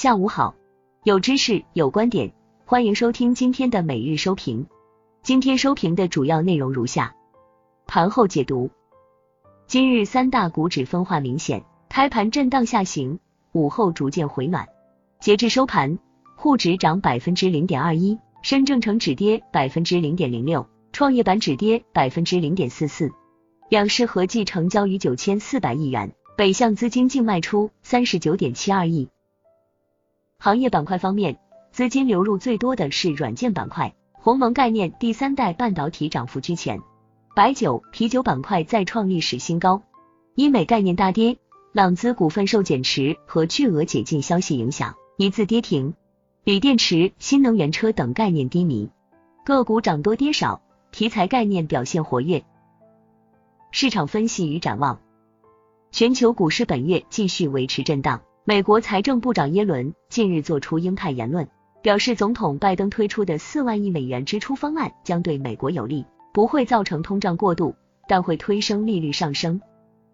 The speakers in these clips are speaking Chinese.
下午好，有知识有观点，欢迎收听今天的每日收评。今天收评的主要内容如下：盘后解读。今日三大股指分化明显，开盘震荡下行，午后逐渐回暖。截至收盘，沪指涨百分之零点二一，深证成指跌百分之零点零六，创业板指跌百分之零点四四。两市合计成交逾九千四百亿元。北向资金净卖出三十九点七二亿。行业板块方面，资金流入最多的是软件板块，鸿蒙概念、第三代半导体涨幅居前。白酒、啤酒板块再创历史新高。医美概念大跌，朗姿股份受减持和巨额解禁消息影响，一字跌停。锂电池、新能源车等概念低迷，个股涨多跌少，题材概念表现活跃。市场分析与展望。全球股市本月继续维持震荡。美国财政部长耶伦近日做出鹰派言论，表示总统拜登推出的四万亿美元支出方案将对美国有利，不会造成通胀过度，但会推升利率上升，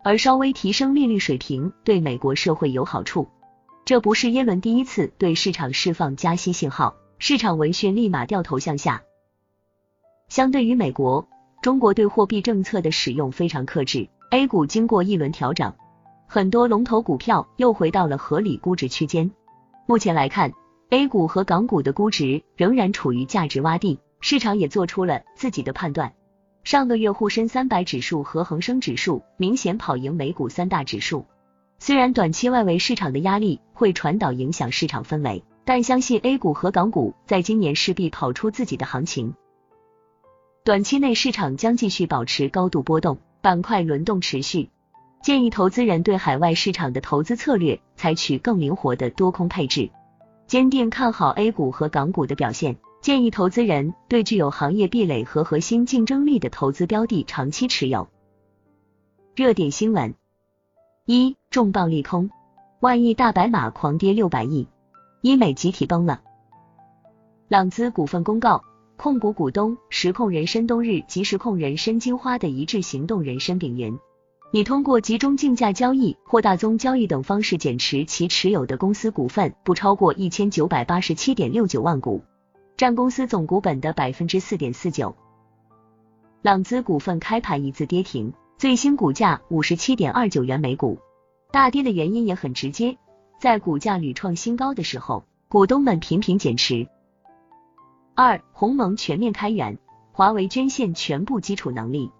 而稍微提升利率水平对美国社会有好处。这不是耶伦第一次对市场释放加息信号，市场闻讯立马掉头向下。相对于美国，中国对货币政策的使用非常克制。A 股经过一轮调整，很多龙头股票又回到了合理估值区间。目前来看，A 股和港股的估值仍然处于价值洼地，市场也做出了自己的判断。上个月沪深三百指数和恒生指数明显跑赢美股三大指数。虽然短期外围市场的压力会传导影响市场氛围，但相信 A 股和港股在今年势必跑出自己的行情。短期内市场将继续保持高度波动。板块轮动持续，建议投资人对海外市场的投资策略采取更灵活的多空配置。坚定看好 A 股和港股的表现，建议投资人对具有行业壁垒和核心竞争力的投资标的长期持有。热点新闻：一重磅利空，万亿大白马狂跌六百亿，医美集体崩了。朗姿股份公告。控股股东实控人申冬日及实控人申金花的一致行动人申炳云，拟通过集中竞价交易或大宗交易等方式减持其持有的公司股份不超过一千九百八十七点六九万股，占公司总股本的百分之四点四九。朗姿股份开盘一字跌停，最新股价五十七点二九元每股。大跌的原因也很直接，在股价屡创新高的时候，股东们频频减持。二鸿蒙全面开源，华为捐献全部基础能力。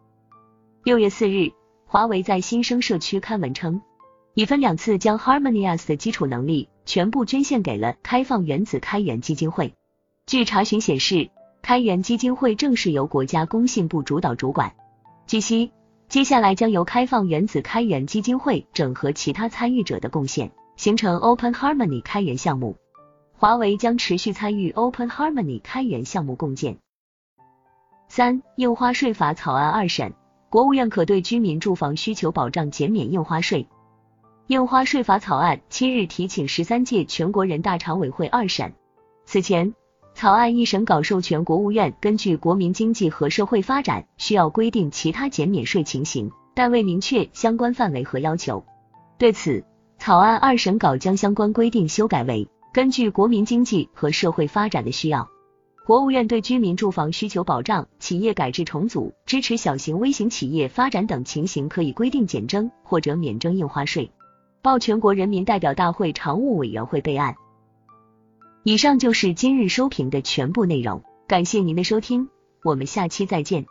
六月四日，华为在新生社区刊文称，已分两次将 HarmonyOS 的基础能力全部捐献给了开放原子开源基金会。据查询显示，开源基金会正是由国家工信部主导主管。据悉，接下来将由开放原子开源基金会整合其他参与者的贡献，形成 Open Harmony 开源项目。华为将持续参与 Open Harmony 开源项目共建。三印花税法草案二审，国务院可对居民住房需求保障减免印花税。印花税法草案七日提请十三届全国人大常委会二审。此前，草案一审稿授权国务院根据国民经济和社会发展需要规定其他减免税情形，但未明确相关范围和要求。对此，草案二审稿将相关规定修改为。根据国民经济和社会发展的需要，国务院对居民住房需求保障、企业改制重组、支持小型微型企业发展等情形，可以规定减征或者免征印花税，报全国人民代表大会常务委员会备案。以上就是今日收评的全部内容，感谢您的收听，我们下期再见。